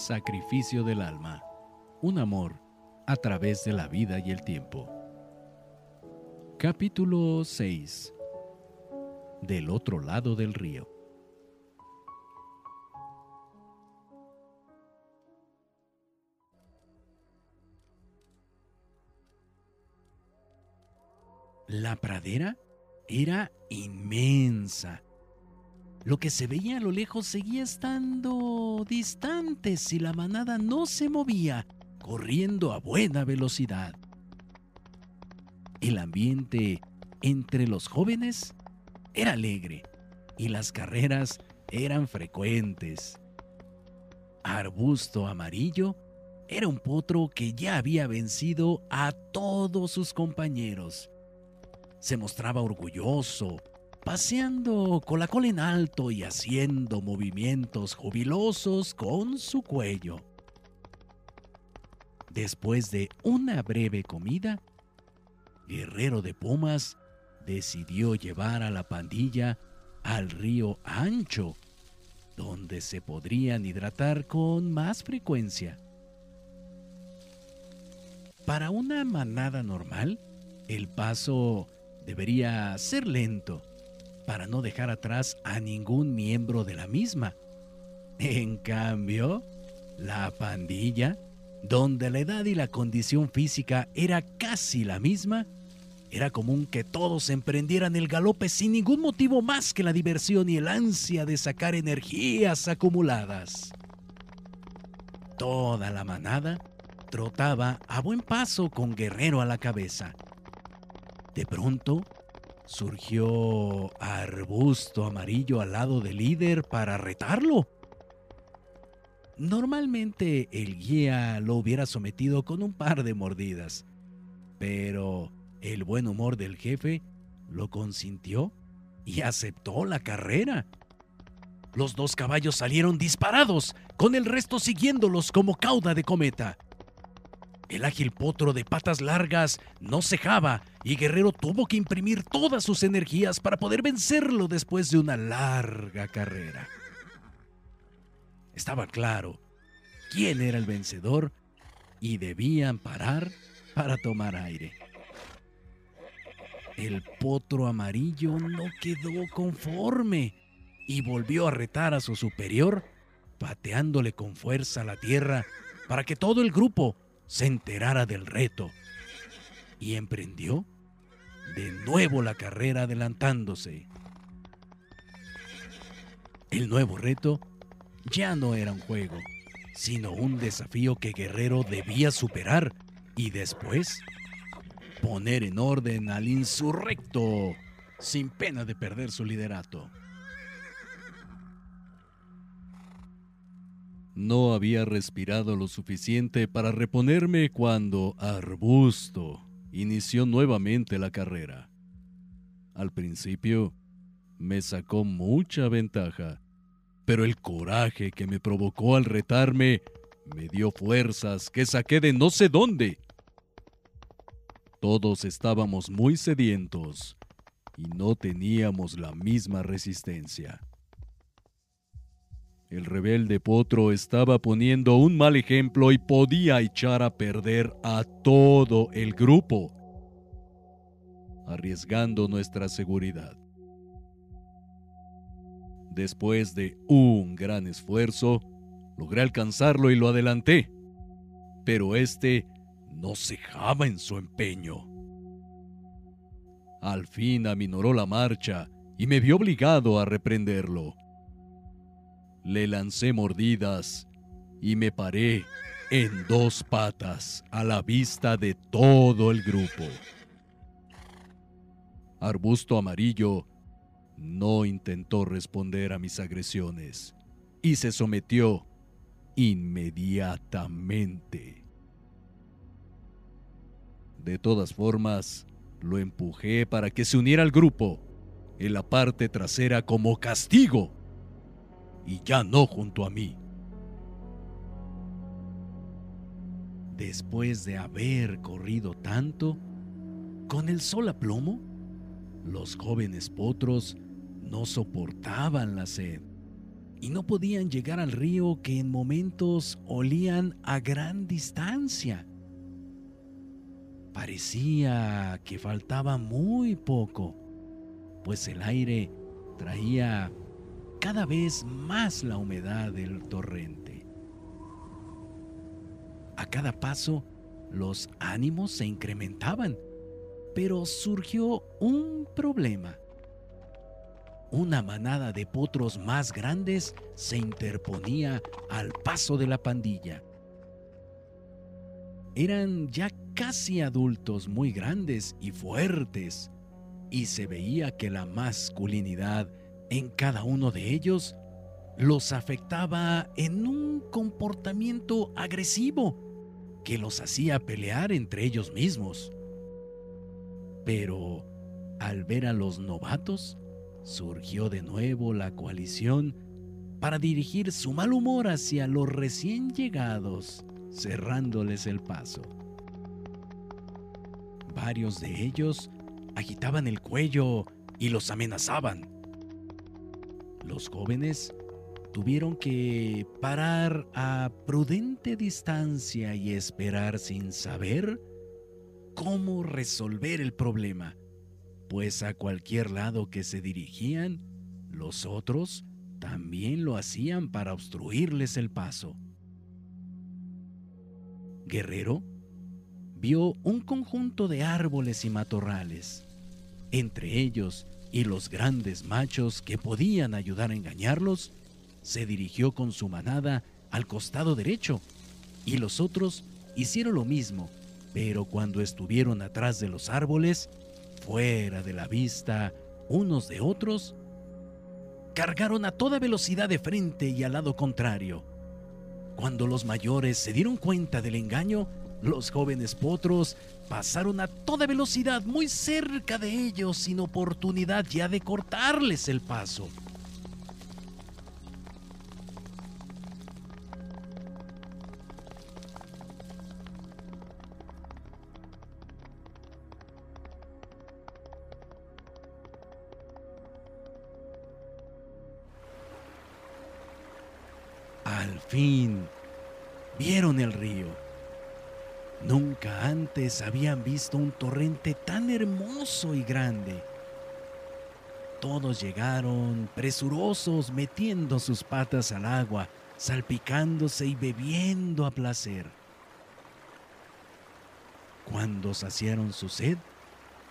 sacrificio del alma, un amor a través de la vida y el tiempo. Capítulo 6 Del otro lado del río. La pradera era inmensa. Lo que se veía a lo lejos seguía estando distante si la manada no se movía, corriendo a buena velocidad. El ambiente entre los jóvenes era alegre y las carreras eran frecuentes. Arbusto Amarillo era un potro que ya había vencido a todos sus compañeros se mostraba orgulloso, paseando con la cola en alto y haciendo movimientos jubilosos con su cuello. Después de una breve comida, Guerrero de Pumas decidió llevar a la pandilla al río Ancho, donde se podrían hidratar con más frecuencia. Para una manada normal, el paso debería ser lento para no dejar atrás a ningún miembro de la misma. En cambio, la pandilla, donde la edad y la condición física era casi la misma, era común que todos emprendieran el galope sin ningún motivo más que la diversión y el ansia de sacar energías acumuladas. Toda la manada trotaba a buen paso con Guerrero a la cabeza de pronto, surgió arbusto amarillo al lado del líder para retarlo. Normalmente el guía lo hubiera sometido con un par de mordidas, pero el buen humor del jefe lo consintió y aceptó la carrera. Los dos caballos salieron disparados, con el resto siguiéndolos como cauda de cometa. El ágil potro de patas largas no cejaba y Guerrero tuvo que imprimir todas sus energías para poder vencerlo después de una larga carrera. Estaba claro quién era el vencedor y debían parar para tomar aire. El potro amarillo no quedó conforme y volvió a retar a su superior, pateándole con fuerza la tierra para que todo el grupo se enterara del reto y emprendió de nuevo la carrera adelantándose. El nuevo reto ya no era un juego, sino un desafío que Guerrero debía superar y después poner en orden al insurrecto sin pena de perder su liderato. No había respirado lo suficiente para reponerme cuando Arbusto inició nuevamente la carrera. Al principio me sacó mucha ventaja, pero el coraje que me provocó al retarme me dio fuerzas que saqué de no sé dónde. Todos estábamos muy sedientos y no teníamos la misma resistencia. El rebelde potro estaba poniendo un mal ejemplo y podía echar a perder a todo el grupo, arriesgando nuestra seguridad. Después de un gran esfuerzo, logré alcanzarlo y lo adelanté, pero este no cejaba en su empeño. Al fin aminoró la marcha y me vi obligado a reprenderlo. Le lancé mordidas y me paré en dos patas a la vista de todo el grupo. Arbusto Amarillo no intentó responder a mis agresiones y se sometió inmediatamente. De todas formas, lo empujé para que se uniera al grupo en la parte trasera como castigo y ya no junto a mí. Después de haber corrido tanto, con el sol a plomo, los jóvenes potros no soportaban la sed y no podían llegar al río que en momentos olían a gran distancia. Parecía que faltaba muy poco, pues el aire traía cada vez más la humedad del torrente. A cada paso, los ánimos se incrementaban, pero surgió un problema una manada de potros más grandes se interponía al paso de la pandilla. Eran ya casi adultos muy grandes y fuertes, y se veía que la masculinidad en cada uno de ellos los afectaba en un comportamiento agresivo que los hacía pelear entre ellos mismos. Pero al ver a los novatos, surgió de nuevo la coalición para dirigir su mal humor hacia los recién llegados, cerrándoles el paso. Varios de ellos agitaban el cuello y los amenazaban. Los jóvenes tuvieron que parar a prudente distancia y esperar sin saber cómo resolver el problema pues a cualquier lado que se dirigían, los otros también lo hacían para obstruirles el paso. Guerrero vio un conjunto de árboles y matorrales. Entre ellos y los grandes machos que podían ayudar a engañarlos, se dirigió con su manada al costado derecho y los otros hicieron lo mismo, pero cuando estuvieron atrás de los árboles, fuera de la vista unos de otros, cargaron a toda velocidad de frente y al lado contrario. Cuando los mayores se dieron cuenta del engaño, los jóvenes potros pasaron a toda velocidad muy cerca de ellos sin oportunidad ya de cortarles el paso. Al fin, vieron el río. Nunca antes habían visto un torrente tan hermoso y grande. Todos llegaron presurosos metiendo sus patas al agua, salpicándose y bebiendo a placer. Cuando saciaron su sed,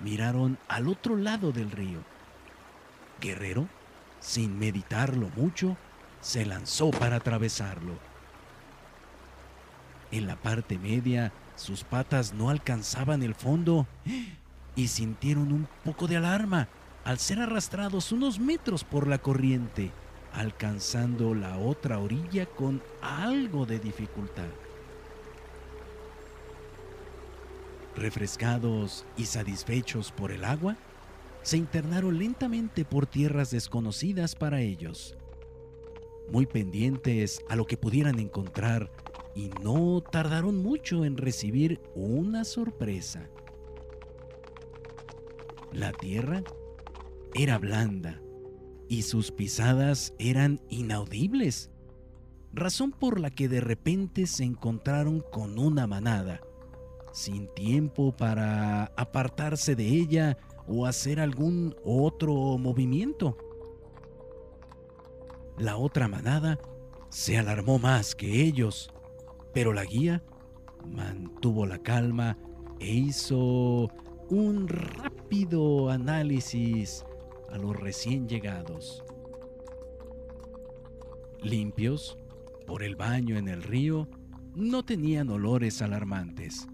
miraron al otro lado del río. Guerrero, sin meditarlo mucho, se lanzó para atravesarlo. En la parte media, sus patas no alcanzaban el fondo y sintieron un poco de alarma al ser arrastrados unos metros por la corriente, alcanzando la otra orilla con algo de dificultad. Refrescados y satisfechos por el agua, se internaron lentamente por tierras desconocidas para ellos muy pendientes a lo que pudieran encontrar y no tardaron mucho en recibir una sorpresa. La tierra era blanda y sus pisadas eran inaudibles, razón por la que de repente se encontraron con una manada, sin tiempo para apartarse de ella o hacer algún otro movimiento. La otra manada se alarmó más que ellos, pero la guía mantuvo la calma e hizo un rápido análisis a los recién llegados. Limpios por el baño en el río, no tenían olores alarmantes.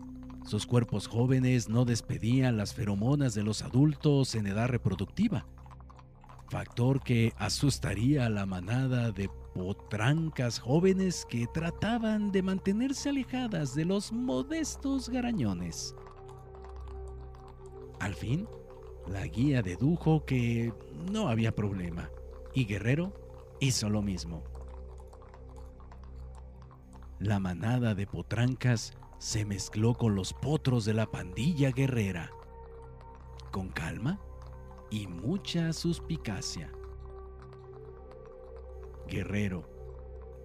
Sus cuerpos jóvenes no despedían las feromonas de los adultos en edad reproductiva factor que asustaría a la manada de potrancas jóvenes que trataban de mantenerse alejadas de los modestos garañones. Al fin, la guía dedujo que no había problema y Guerrero hizo lo mismo. La manada de potrancas se mezcló con los potros de la pandilla guerrera. Con calma, y mucha suspicacia. Guerrero,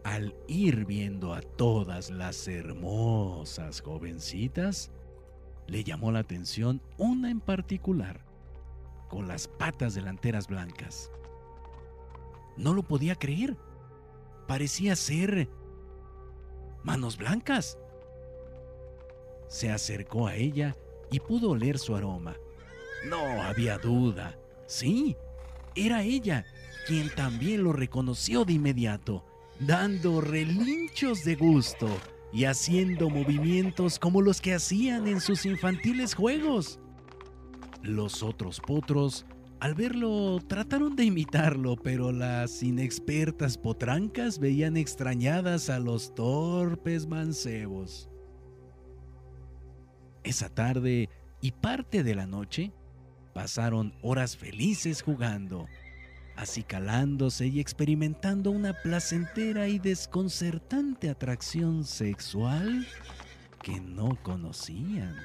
al ir viendo a todas las hermosas jovencitas, le llamó la atención una en particular, con las patas delanteras blancas. No lo podía creer. Parecía ser manos blancas. Se acercó a ella y pudo oler su aroma. No había duda. Sí, era ella quien también lo reconoció de inmediato, dando relinchos de gusto y haciendo movimientos como los que hacían en sus infantiles juegos. Los otros potros, al verlo, trataron de imitarlo, pero las inexpertas potrancas veían extrañadas a los torpes mancebos. Esa tarde y parte de la noche pasaron horas felices jugando acicalándose y experimentando una placentera y desconcertante atracción sexual que no conocían.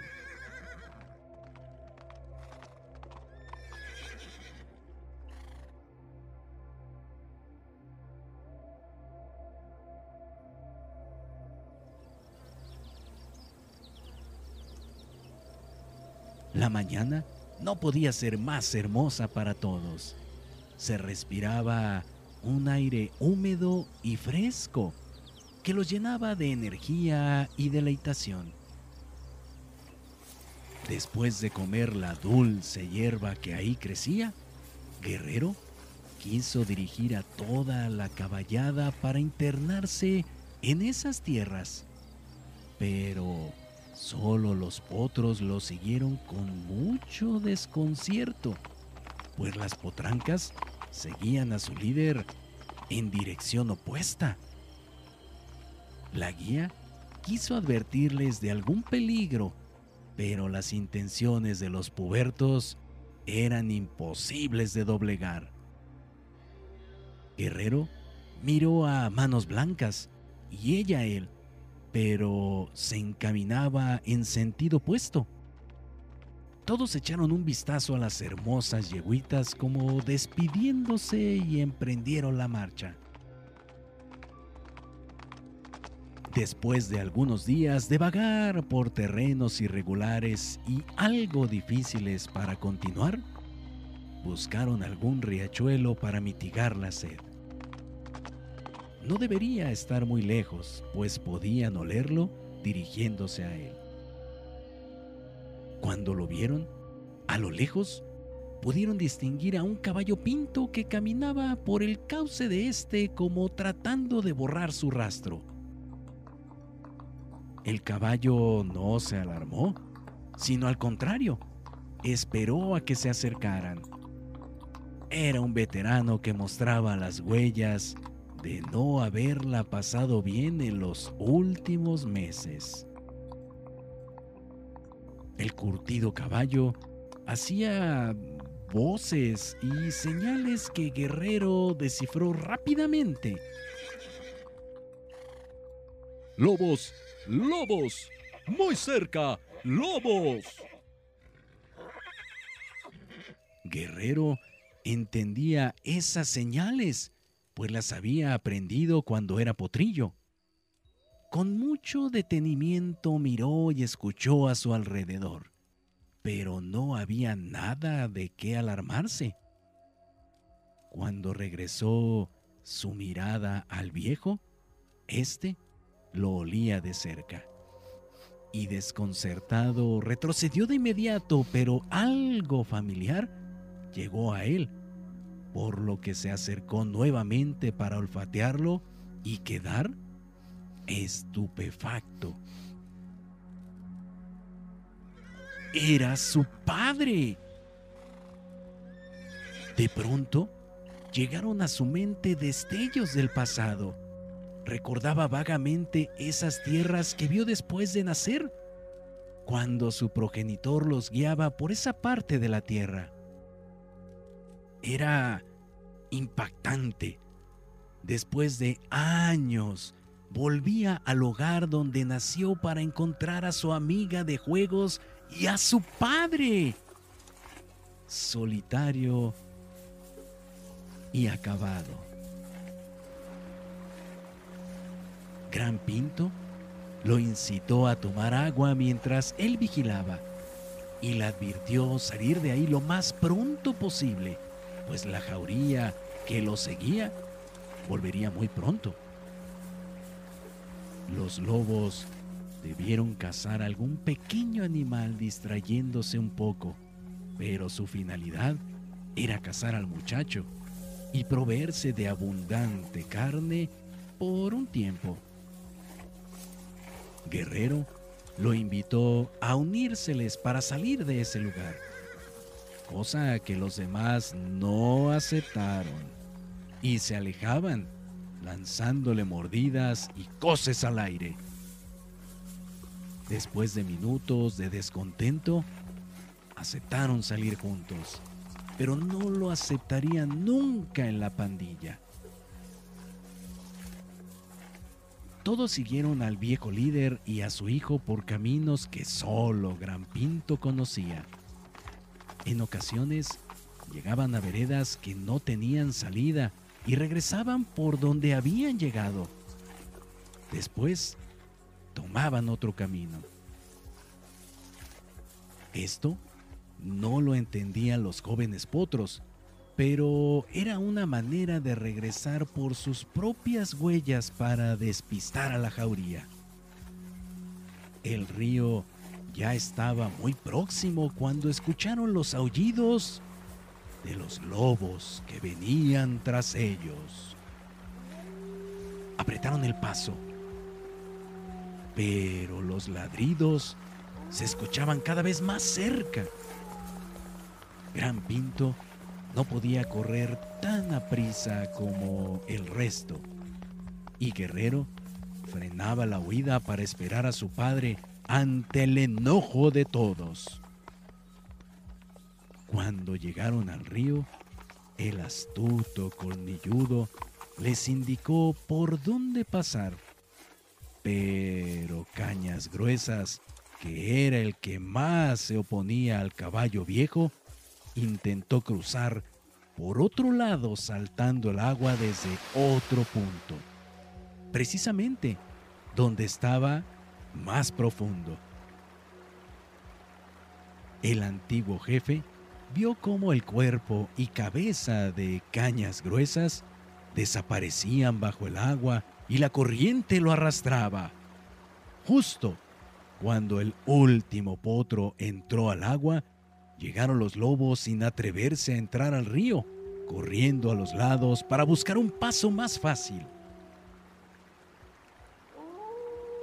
La mañana no podía ser más hermosa para todos se respiraba un aire húmedo y fresco que los llenaba de energía y deleitación. Después de comer la dulce hierba que ahí crecía, Guerrero quiso dirigir a toda la caballada para internarse en esas tierras. Pero solo los potros lo siguieron con mucho desconcierto, pues las potrancas seguían a su líder en dirección opuesta. La guía quiso advertirles de algún peligro, pero las intenciones de los pubertos eran imposibles de doblegar. Guerrero miró a Manos Blancas y ella a él, pero se encaminaba en sentido opuesto. Todos echaron un vistazo a las hermosas yeguitas como despidiéndose y emprendieron la marcha. Después de algunos días de vagar por terrenos irregulares y algo difíciles para continuar, buscaron algún riachuelo para mitigar la sed. No debería estar muy lejos, pues podían olerlo dirigiéndose a él. Cuando lo vieron, a lo lejos, pudieron distinguir a un caballo pinto que caminaba por el cauce de este como tratando de borrar su rastro. El caballo no se alarmó, sino al contrario, esperó a que se acercaran. Era un veterano que mostraba las huellas de no haberla pasado bien en los últimos meses. El curtido caballo hacía voces y señales que Guerrero descifró rápidamente. Lobos, lobos, muy cerca, lobos. Guerrero entendía esas señales, pues las había aprendido cuando era potrillo. Con mucho detenimiento miró y escuchó a su alrededor, pero no había nada de qué alarmarse. Cuando regresó su mirada al viejo, éste lo olía de cerca. Y desconcertado retrocedió de inmediato, pero algo familiar llegó a él, por lo que se acercó nuevamente para olfatearlo y quedar estupefacto. Era su padre. De pronto, llegaron a su mente destellos del pasado. Recordaba vagamente esas tierras que vio después de nacer, cuando su progenitor los guiaba por esa parte de la tierra. Era impactante. Después de años volvía al hogar donde nació para encontrar a su amiga de juegos y a su padre, solitario y acabado. Gran Pinto lo incitó a tomar agua mientras él vigilaba y le advirtió salir de ahí lo más pronto posible, pues la jauría que lo seguía volvería muy pronto. Los lobos debieron cazar algún pequeño animal distrayéndose un poco, pero su finalidad era cazar al muchacho y proveerse de abundante carne por un tiempo. Guerrero lo invitó a unírseles para salir de ese lugar, cosa que los demás no aceptaron y se alejaban, lanzándole mordidas y coces al aire. Después de minutos de descontento, aceptaron salir juntos, pero no lo aceptarían nunca en la pandilla. Todos siguieron al viejo líder y a su hijo por caminos que solo Gran Pinto conocía. En ocasiones llegaban a veredas que no tenían salida y regresaban por donde habían llegado. Después tomaban otro camino. Esto no lo entendían los jóvenes potros, pero era una manera de regresar por sus propias huellas para despistar a la jauría. El río ya estaba muy próximo cuando escucharon los aullidos de los lobos que venían tras ellos. Apretaron el paso, pero los ladridos se escuchaban cada vez más cerca. Gran Pinto no podía correr tan aprisa como el resto, y Guerrero frenaba la huida para esperar a su padre ante el enojo de todos. Cuando llegaron al río, el astuto colmilludo les indicó por dónde pasar. Pero Cañas Gruesas, que era el que más se oponía al caballo viejo, intentó cruzar por otro lado saltando el agua desde otro punto, precisamente donde estaba más profundo. El antiguo jefe vio cómo el cuerpo y cabeza de cañas gruesas desaparecían bajo el agua y la corriente lo arrastraba. Justo cuando el último potro entró al agua, llegaron los lobos sin atreverse a entrar al río, corriendo a los lados para buscar un paso más fácil.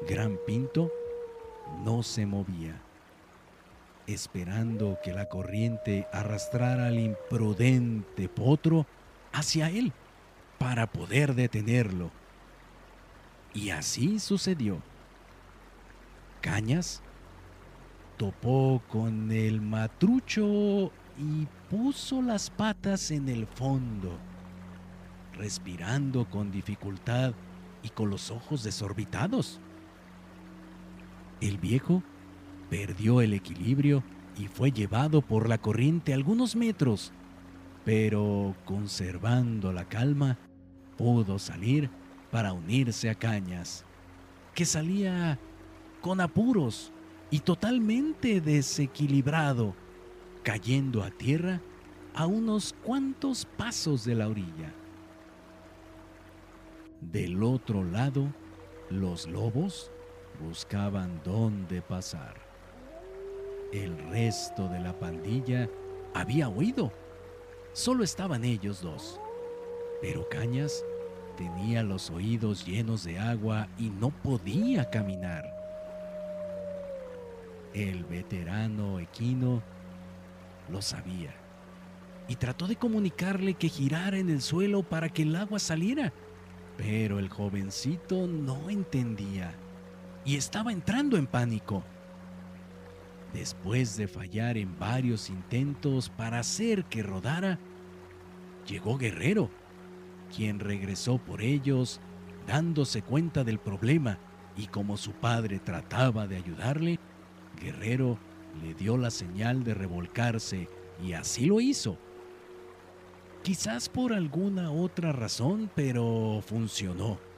Gran Pinto no se movía esperando que la corriente arrastrara al imprudente potro hacia él para poder detenerlo. Y así sucedió. Cañas topó con el matrucho y puso las patas en el fondo, respirando con dificultad y con los ojos desorbitados. El viejo perdió el equilibrio y fue llevado por la corriente algunos metros, pero conservando la calma, pudo salir para unirse a Cañas, que salía con apuros y totalmente desequilibrado, cayendo a tierra a unos cuantos pasos de la orilla. Del otro lado, los lobos buscaban dónde pasar. El resto de la pandilla había huido. Solo estaban ellos dos. Pero Cañas tenía los oídos llenos de agua y no podía caminar. El veterano equino lo sabía y trató de comunicarle que girara en el suelo para que el agua saliera, pero el jovencito no entendía y estaba entrando en pánico. Después de fallar en varios intentos para hacer que rodara, llegó Guerrero, quien regresó por ellos dándose cuenta del problema y como su padre trataba de ayudarle, Guerrero le dio la señal de revolcarse y así lo hizo. Quizás por alguna otra razón, pero funcionó.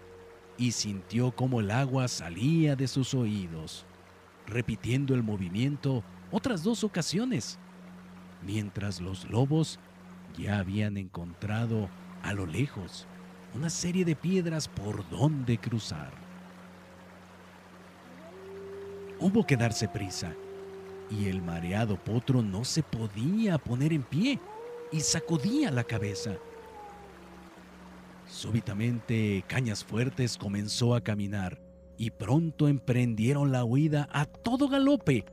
Y sintió cómo el agua salía de sus oídos, repitiendo el movimiento otras dos ocasiones, mientras los lobos ya habían encontrado a lo lejos una serie de piedras por donde cruzar. Hubo que darse prisa, y el mareado potro no se podía poner en pie y sacudía la cabeza. Súbitamente Cañas Fuertes comenzó a caminar y pronto emprendieron la huida a todo galope,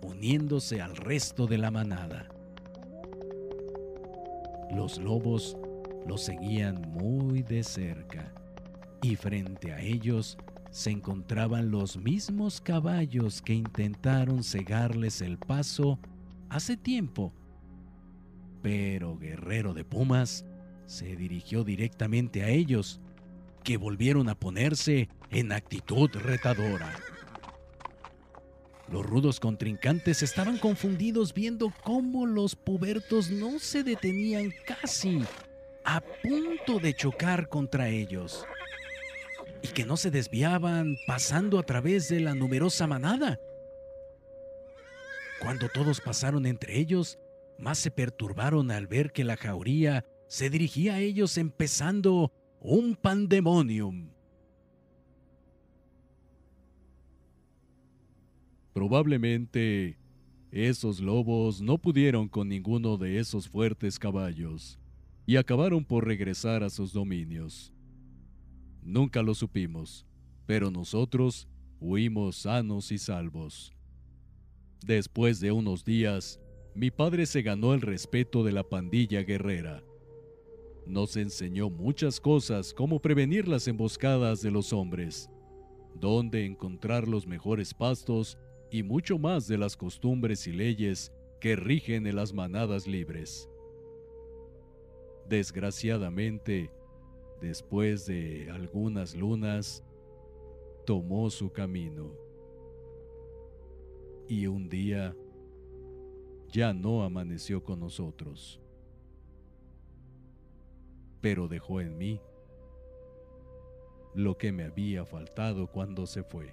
uniéndose al resto de la manada. Los lobos los seguían muy de cerca y frente a ellos se encontraban los mismos caballos que intentaron cegarles el paso hace tiempo. Pero Guerrero de Pumas se dirigió directamente a ellos, que volvieron a ponerse en actitud retadora. Los rudos contrincantes estaban confundidos viendo cómo los pubertos no se detenían casi a punto de chocar contra ellos y que no se desviaban pasando a través de la numerosa manada. Cuando todos pasaron entre ellos, más se perturbaron al ver que la jauría se dirigía a ellos empezando un pandemonium. Probablemente esos lobos no pudieron con ninguno de esos fuertes caballos y acabaron por regresar a sus dominios. Nunca lo supimos, pero nosotros huimos sanos y salvos. Después de unos días, mi padre se ganó el respeto de la pandilla guerrera nos enseñó muchas cosas como prevenir las emboscadas de los hombres, dónde encontrar los mejores pastos y mucho más de las costumbres y leyes que rigen en las manadas libres. Desgraciadamente, después de algunas lunas, tomó su camino. Y un día ya no amaneció con nosotros pero dejó en mí lo que me había faltado cuando se fue.